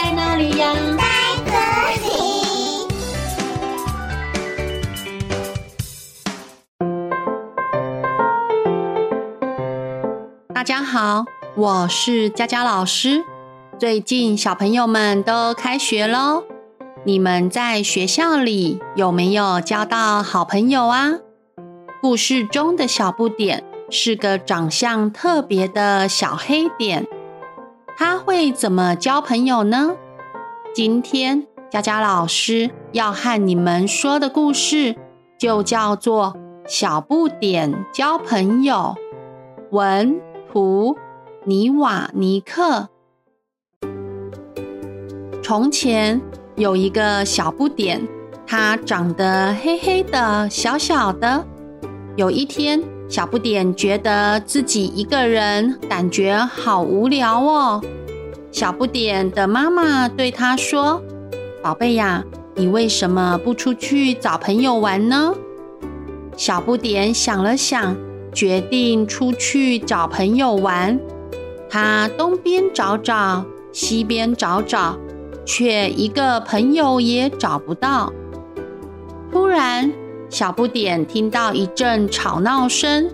在哪里呀？在这里。大家好，我是佳佳老师。最近小朋友们都开学喽，你们在学校里有没有交到好朋友啊？故事中的小不点是个长相特别的小黑点。他会怎么交朋友呢？今天佳佳老师要和你们说的故事就叫做《小不点交朋友》。文图尼瓦尼克。从前有一个小不点，他长得黑黑的、小小的。有一天，小不点觉得自己一个人，感觉好无聊哦。小不点的妈妈对他说：“宝贝呀，你为什么不出去找朋友玩呢？”小不点想了想，决定出去找朋友玩。他东边找找，西边找找，却一个朋友也找不到。突然，小不点听到一阵吵闹声：“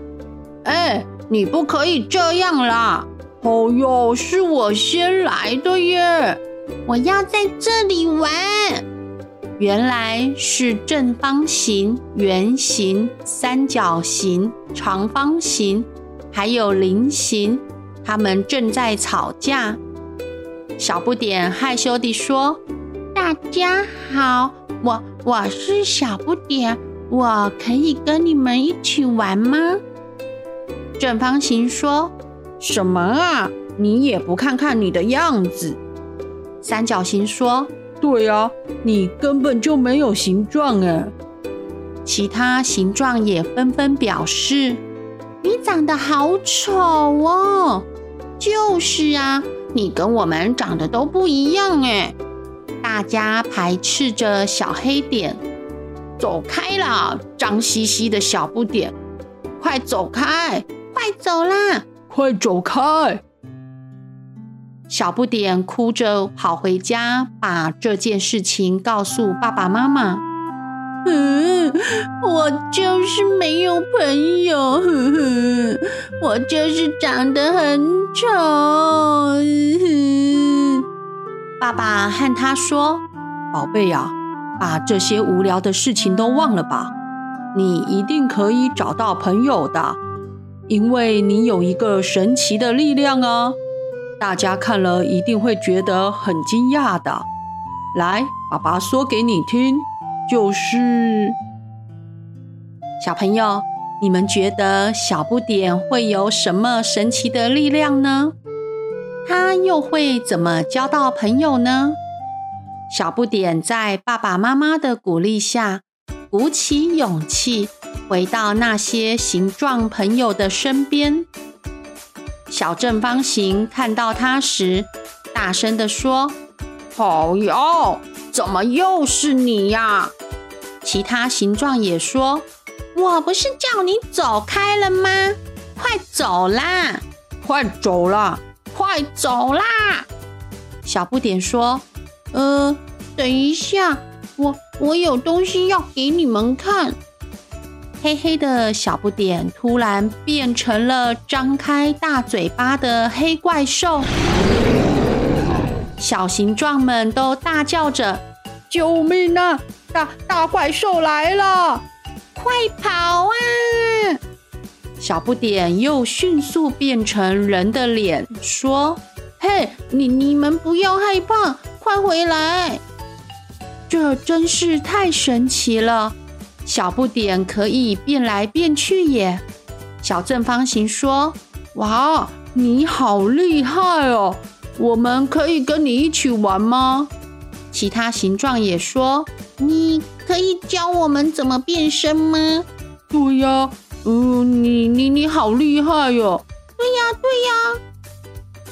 哎，你不可以这样啦！哦哟，是我先来的耶！我要在这里玩。”原来是正方形、圆形、三角形、长方形，还有菱形，他们正在吵架。小不点害羞地说：“大家好，我我是小不点。”我可以跟你们一起玩吗？正方形说：“什么啊？你也不看看你的样子。”三角形说：“对啊，你根本就没有形状哎。”其他形状也纷纷表示：“你长得好丑哦！”就是啊，你跟我们长得都不一样哎。大家排斥着小黑点。走开啦，脏兮兮的小不点！快走开！快走啦！快走开！小不点哭着跑回家，把这件事情告诉爸爸妈妈。嗯，我就是没有朋友，哼哼，我就是长得很丑。哼。爸爸和他说：“宝贝呀。”把这些无聊的事情都忘了吧，你一定可以找到朋友的，因为你有一个神奇的力量啊！大家看了一定会觉得很惊讶的。来，爸爸说给你听，就是小朋友，你们觉得小不点会有什么神奇的力量呢？他又会怎么交到朋友呢？小不点在爸爸妈妈的鼓励下，鼓起勇气回到那些形状朋友的身边。小正方形看到他时，大声地说：“好哟，怎么又是你呀？”其他形状也说：“我不是叫你走开了吗？快走啦！快走啦！快走啦！”小不点说。呃，等一下，我我有东西要给你们看。黑黑的小不点突然变成了张开大嘴巴的黑怪兽，小形状们都大叫着：“救命啊！大大怪兽来了，快跑啊！”小不点又迅速变成人的脸，说：“嘿，你你们不要害怕。”快回来！这真是太神奇了，小不点可以变来变去耶。小正方形说：“哇，你好厉害哦！我们可以跟你一起玩吗？”其他形状也说：“你可以教我们怎么变身吗？”对呀，嗯，你你你好厉害哟！对呀，对呀。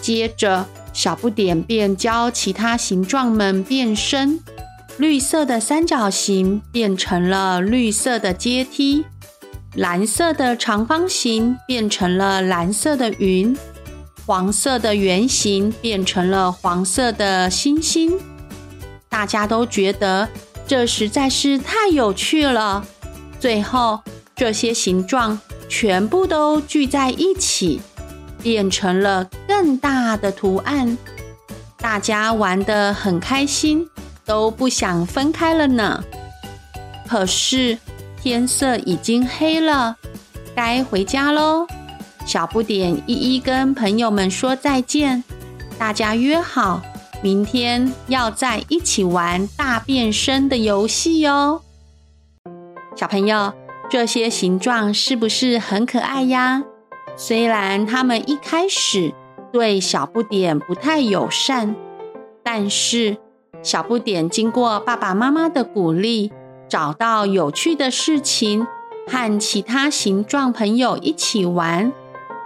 接着。小不点便教其他形状们变身，绿色的三角形变成了绿色的阶梯，蓝色的长方形变成了蓝色的云，黄色的圆形变成了黄色的星星。大家都觉得这实在是太有趣了。最后，这些形状全部都聚在一起，变成了更大的图案。大家玩得很开心，都不想分开了呢。可是天色已经黑了，该回家喽。小不点一一跟朋友们说再见，大家约好。明天要在一起玩大变身的游戏哟，小朋友，这些形状是不是很可爱呀？虽然他们一开始对小不点不太友善，但是小不点经过爸爸妈妈的鼓励，找到有趣的事情，和其他形状朋友一起玩。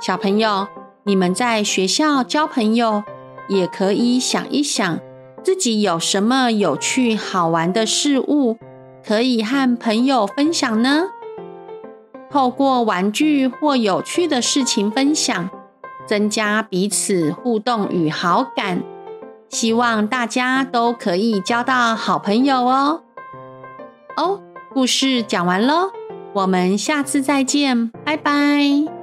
小朋友，你们在学校交朋友，也可以想一想，自己有什么有趣好玩的事物可以和朋友分享呢？透过玩具或有趣的事情分享，增加彼此互动与好感。希望大家都可以交到好朋友哦。哦，故事讲完喽，我们下次再见，拜拜。